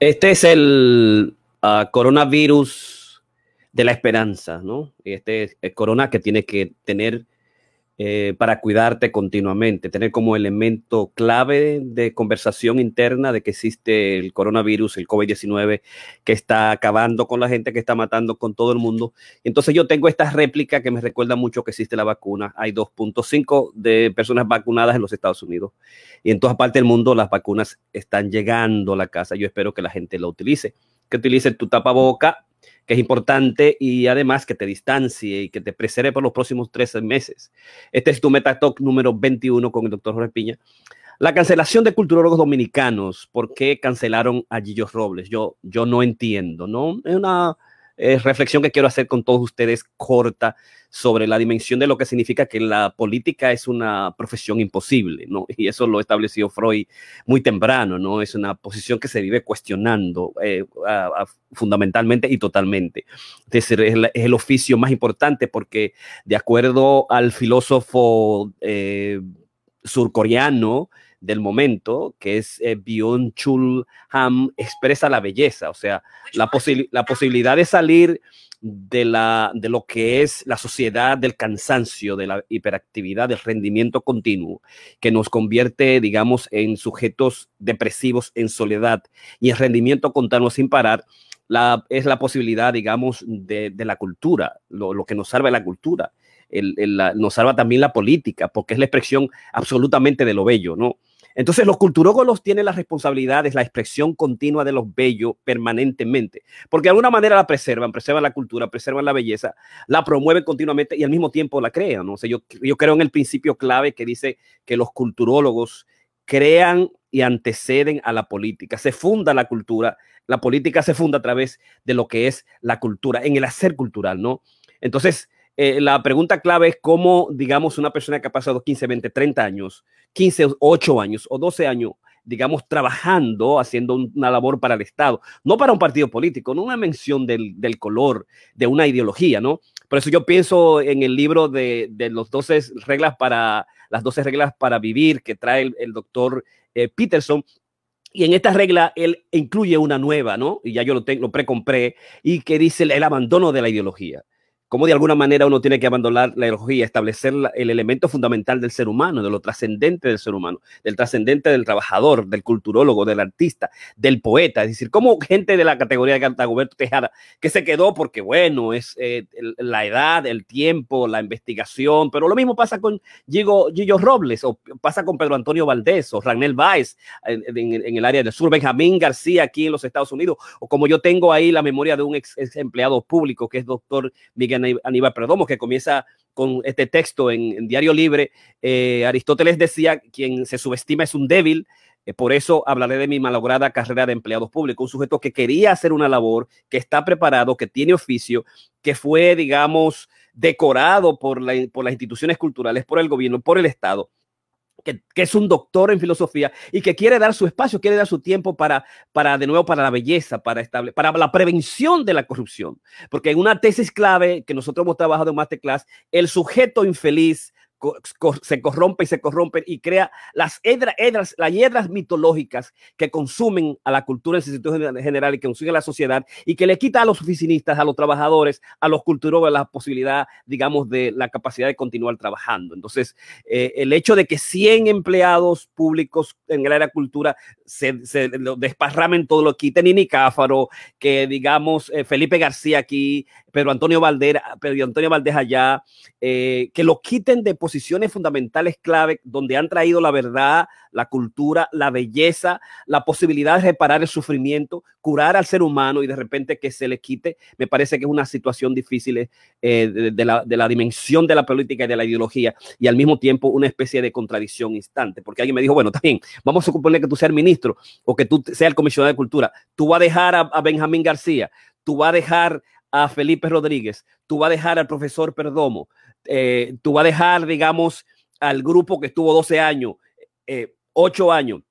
Este es el uh, coronavirus de la esperanza, ¿no? Este es el corona que tiene que tener eh, para cuidarte continuamente, tener como elemento clave de conversación interna de que existe el coronavirus, el COVID-19, que está acabando con la gente, que está matando con todo el mundo. Entonces yo tengo esta réplica que me recuerda mucho que existe la vacuna. Hay 2.5 de personas vacunadas en los Estados Unidos y en todas partes del mundo las vacunas están llegando a la casa. Yo espero que la gente lo utilice, que utilice tu tapaboca que es importante y además que te distancie y que te preserve por los próximos 13 meses. Este es tu Metatalk número 21 con el doctor Jorge Piña. La cancelación de culturólogos dominicanos, ¿por qué cancelaron a Gillo Robles? Yo, yo no entiendo, ¿no? Es una eh, reflexión que quiero hacer con todos ustedes corta sobre la dimensión de lo que significa que la política es una profesión imposible, ¿no? Y eso lo estableció Freud muy temprano, ¿no? Es una posición que se vive cuestionando eh, fundamentalmente y totalmente. Es, es, el oficio más importante porque de acuerdo al filósofo eh, surcoreano, del momento, que es eh, Byung-Chul Ham, expresa la belleza, o sea, la, la posibilidad de salir de, la, de lo que es la sociedad del cansancio, de la hiperactividad, del rendimiento continuo, que nos convierte, digamos, en sujetos depresivos en soledad y en rendimiento continuo sin parar, la, es la posibilidad, digamos, de, de la cultura, lo, lo, que nos salva la cultura. El, el, la, nos salva también la política, porque es la expresión absolutamente de lo bello, ¿no? Entonces, los culturólogos tienen la responsabilidad de la expresión continua de los bellos permanentemente, porque de alguna manera la preservan, preservan la cultura, preservan la belleza, la promueven continuamente y al mismo tiempo la crean. ¿no? O yo, yo creo en el principio clave que dice que los culturólogos crean y anteceden a la política. Se funda la cultura, la política se funda a través de lo que es la cultura, en el hacer cultural, ¿no? Entonces, eh, la pregunta clave es cómo, digamos, una persona que ha pasado 15, 20, 30 años, 15, 8 años o 12 años, digamos, trabajando, haciendo una labor para el Estado, no para un partido político, no una mención del, del color, de una ideología, ¿no? Por eso yo pienso en el libro de, de los 12 reglas para, las 12 reglas para vivir que trae el, el doctor eh, Peterson, y en esta regla él incluye una nueva, ¿no? Y ya yo lo, tengo, lo precompré, y que dice el, el abandono de la ideología cómo de alguna manera uno tiene que abandonar la ideología, establecer el elemento fundamental del ser humano, de lo trascendente del ser humano, del trascendente del trabajador, del culturólogo, del artista, del poeta. Es decir, como gente de la categoría de Cantagoberto Tejada, que se quedó porque, bueno, es eh, la edad, el tiempo, la investigación, pero lo mismo pasa con Gillo, Gillo Robles, o pasa con Pedro Antonio Valdés, o Ragnel en, en, el área del sur, Benjamín García aquí en los Estados Unidos, o como yo tengo ahí la memoria de un ex, ex empleado público que es doctor Miguel Aníbal Perdomo, que comienza con este texto en, Diario Libre. Eh, Aristóteles decía, quien se subestima es un débil, eh, por eso hablaré de mi malograda carrera de empleados públicos, un sujeto que quería hacer una labor, que está preparado, que tiene oficio, que fue, digamos, decorado por las instituciones culturales, por el gobierno, por el Estado que, es un doctor en filosofía y que quiere dar su espacio, quiere dar su tiempo para, para de nuevo, para la belleza, para, estable, para la prevención de la corrupción. Porque en una tesis clave que nosotros hemos trabajado en Masterclass, el sujeto infeliz se corrompe y se corrompe y crea las las hiedras mitológicas que consumen a la cultura en sentido general y que consumen a la sociedad y que le quita a los oficinistas, a los trabajadores, a los culturólogos la posibilidad, digamos, de la capacidad de continuar trabajando. Entonces, eh, el hecho de que 100 empleados públicos en el área cultura se, se desparramen todo lo quiten, y Nicáfaro, que digamos, eh, Felipe García aquí, Pedro Antonio Valdera, Pedro Antonio Valdés allá, eh, que lo quiten de posiciones fundamentales clave donde han traído la verdad, la cultura, la belleza, la posibilidad de reparar el sufrimiento, curar al ser humano y de repente que se le quite, me parece que es una situación difícil eh, de, la, de la dimensión de la política y de la ideología y al mismo tiempo una especie de contradicción instante, porque alguien me dijo, bueno, también vamos a suponer que tú seas ministro o que tú seas el comisionado de cultura, tú vas a dejar a, a Benjamín García, tú vas a dejar a Felipe Rodríguez, tú vas a dejar al profesor Perdomo, eh, tú vas a dejar, digamos, al grupo que estuvo 12 años, eh, 8 años,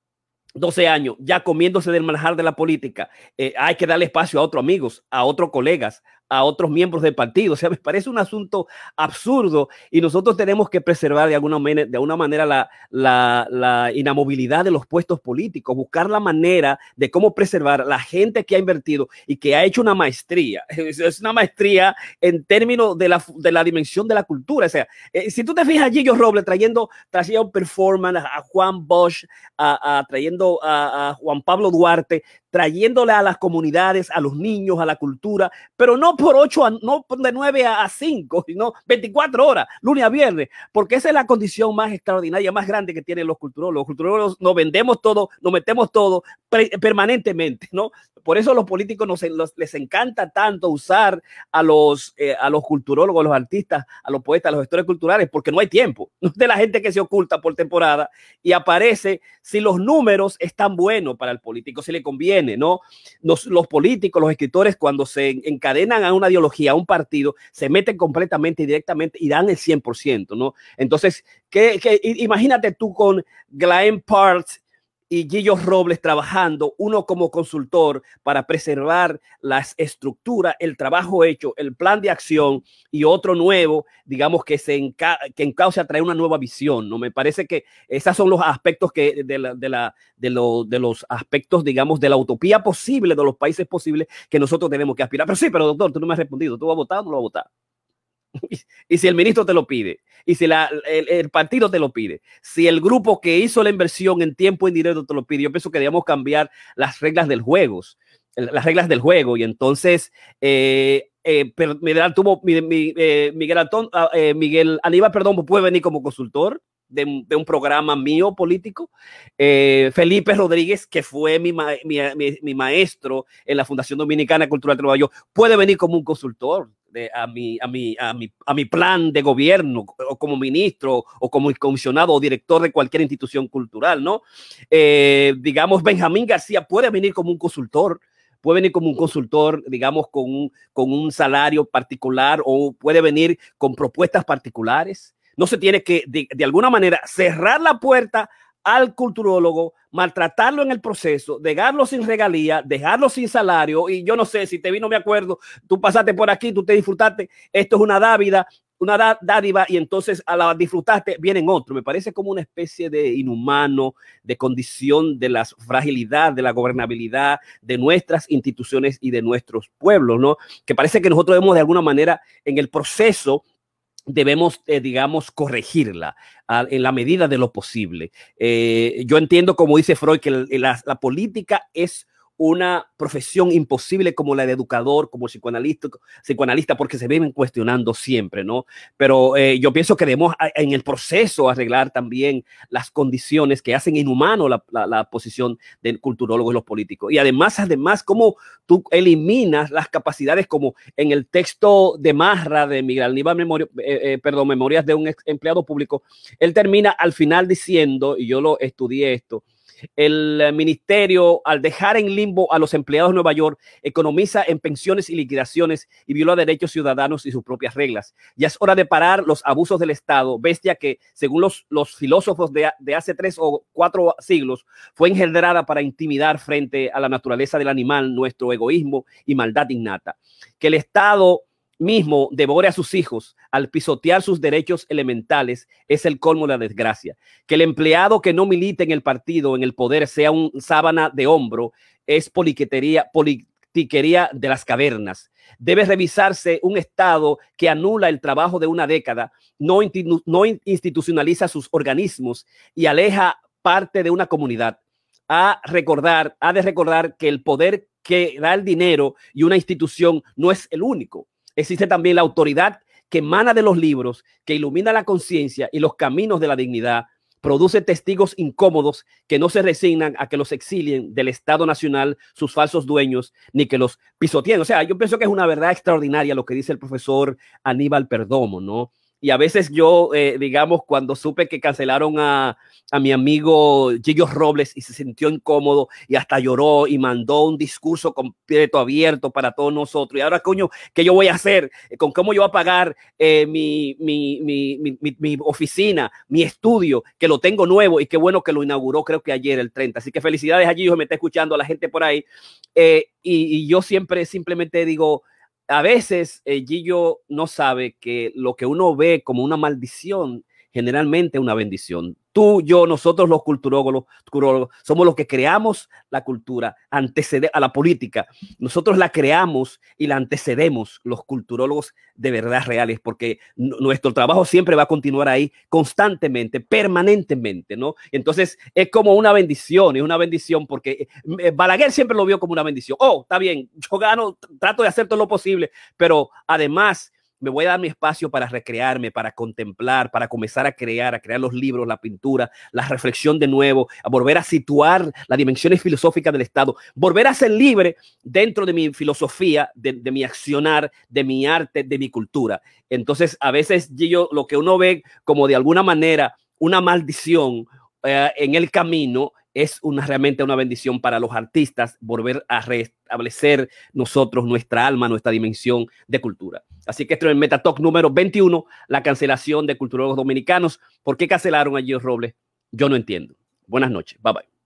12 años, ya comiéndose del manjar de la política. Eh, hay que darle espacio a otros amigos, a otros colegas, a otros miembros del partido. O sea, me parece un asunto absurdo y nosotros tenemos que preservar de alguna manera, de alguna manera la, inamovilidad de los puestos políticos, buscar la manera de cómo preservar la gente que ha invertido y que ha hecho una maestría. Es una maestría en términos de la, de la dimensión de la cultura. O sea, eh, si tú te fijas, Gillo Robles trayendo, trayendo performance a Juan Bosch, a, trayendo a Juan Pablo Duarte, trayéndole a las comunidades, a los niños, a la cultura, pero no por ocho, no de nueve a cinco, sino 24 horas, lunes a viernes, porque esa es la condición más extraordinaria, más grande que tienen los culturólogos. Los culturólogos nos vendemos todo, nos metemos todo permanentemente, ¿no? Por eso los políticos nos, les encanta tanto usar a los, eh, a los culturólogos, a los artistas, a los poetas, a los gestores culturales, porque no hay tiempo. No de la gente que se oculta por temporada y aparece si los números están buenos para el político, si le conviene, ¿no? Los, los políticos, los escritores, cuando se encadenan a una ideología, a un partido, se meten completamente y directamente y dan el 100%, ¿no? Entonces, ¿qué, imagínate tú con Glenn Parks y Gillo Robles trabajando, uno como consultor para preservar las estructuras, el trabajo hecho, el plan de acción y otro nuevo, digamos, que se enca que encauce a traer una nueva visión. ¿no? Me parece que esos son los aspectos que de, la, de, la, de, lo, de los aspectos, digamos, de la utopía posible, de los países posibles que nosotros tenemos que aspirar. Pero sí, pero doctor, tú no me has respondido. ¿Tú vas a votar o no lo vas a votar? y si el ministro te lo pide, y si el, partido te lo pide, si el grupo que hizo la inversión en tiempo y dinero te lo pide, yo pienso que debemos cambiar las reglas del juego, las reglas del juego, y entonces eh, eh, Miguel, tuvo, eh, Miguel, ah, eh, Miguel Aníbal, perdón, puede venir como consultor, de, un programa mío político. Eh, Felipe Rodríguez, que fue mi, maestro en la Fundación Dominicana Cultural de Nueva York, puede venir como un consultor a, mi, a, mi, a, mi, a mi plan de gobierno, o como ministro, o como comisionado o director de cualquier institución cultural, ¿no? Eh, digamos, Benjamín García puede venir como un consultor puede venir como un consultor, digamos, con un, con un salario particular o puede venir con propuestas particulares no se tiene que, de, alguna manera, cerrar la puerta al culturólogo, maltratarlo en el proceso, dejarlo sin regalía, dejarlo sin salario. Y yo no sé si te vino, me acuerdo, tú pasaste por aquí, tú te disfrutaste, esto es una dávida, una dádiva y entonces a la disfrutaste vienen otros. Me parece como una especie de inhumano, de condición de la fragilidad, de la gobernabilidad de nuestras instituciones y de nuestros pueblos, ¿no? Que parece que nosotros debemos de alguna manera en el proceso debemos, eh, digamos, corregirla en la medida de lo posible. Eh, yo entiendo, como dice Freud, que la política es una profesión imposible como la de educador, como psicoanalista, psicoanalista porque se viven cuestionando siempre, ¿no? Pero eh, yo pienso que debemos en el proceso arreglar también las condiciones que hacen inhumano la, la, posición del culturólogo y los políticos. Y además, además, cómo tú eliminas las capacidades como en el texto de Marra de Miguel Aníbal Memoria, eh, eh, perdón, Memorias de un empleado público, él termina al final diciendo, y yo lo estudié esto, el ministerio, al dejar en limbo a los empleados de Nueva York, economiza en pensiones y liquidaciones y viola derechos ciudadanos y sus propias reglas. Ya es hora de parar los abusos del Estado, bestia que, según los, los filósofos de, de hace tres o cuatro siglos, fue engendrada para intimidar frente a la naturaleza del animal, nuestro egoísmo y maldad innata. Que el Estado mismo devore a sus hijos al pisotear sus derechos elementales es el colmo de la desgracia. Que el empleado que no milite en el partido, en el poder, sea un sábana de hombro, es poliquetería, politiquería de las cavernas. Debe revisarse un Estado que anula el trabajo de una década, no, institucionaliza sus organismos y aleja parte de una comunidad. A recordar, ha de recordar que el poder que da el dinero y una institución no es el único existe también la autoridad que emana de los libros, que ilumina la conciencia y los caminos de la dignidad, produce testigos incómodos que no se resignan a que los exilien del Estado Nacional sus falsos dueños, ni que los pisoteen. O sea, yo pienso que es una verdad extraordinaria lo que dice el profesor Aníbal Perdomo, ¿no? Y a veces yo, eh, digamos, cuando supe que cancelaron a, a mi amigo Gillo Robles y se sintió incómodo y hasta lloró y mandó un discurso completo abierto para todos nosotros. Y ahora, coño, ¿qué yo voy a hacer? ¿Con cómo yo voy a pagar eh, mi, mi, mi, mi, oficina, mi estudio, que lo tengo nuevo y qué bueno que lo inauguró, creo que ayer el 30. Así que felicidades a Gillo, me está escuchando a la gente por ahí. Eh, y yo siempre simplemente digo, a veces eh, Gillo no sabe que lo que uno ve como una maldición generalmente una bendición. Tú, yo, nosotros los culturólogos, somos los que creamos la cultura, antecede a la política. Nosotros la creamos y la antecedemos los culturólogos de verdad reales, porque nuestro trabajo siempre va a continuar ahí constantemente, permanentemente, ¿no? Entonces es como una bendición, es una bendición porque eh, Balaguer siempre lo vio como una bendición. Oh, está bien, yo gano, trato de hacer todo lo posible, pero además me voy a dar mi espacio para recrearme, para contemplar, para comenzar a crear, a crear los libros, la pintura, la reflexión de nuevo, a volver a situar las dimensiones filosóficas del Estado, volver a ser libre dentro de mi filosofía, de, mi accionar, de mi arte, de mi cultura. Entonces, a veces yo, lo que uno ve como de alguna manera una maldición eh, en el camino es una, realmente una bendición para los artistas volver a restablecer nosotros nuestra alma, nuestra dimensión de cultura. Así que esto es el Metatalk número 21, la cancelación de culturólogos dominicanos. ¿Por qué cancelaron a Gio Robles? Yo no entiendo. Buenas noches. Bye bye.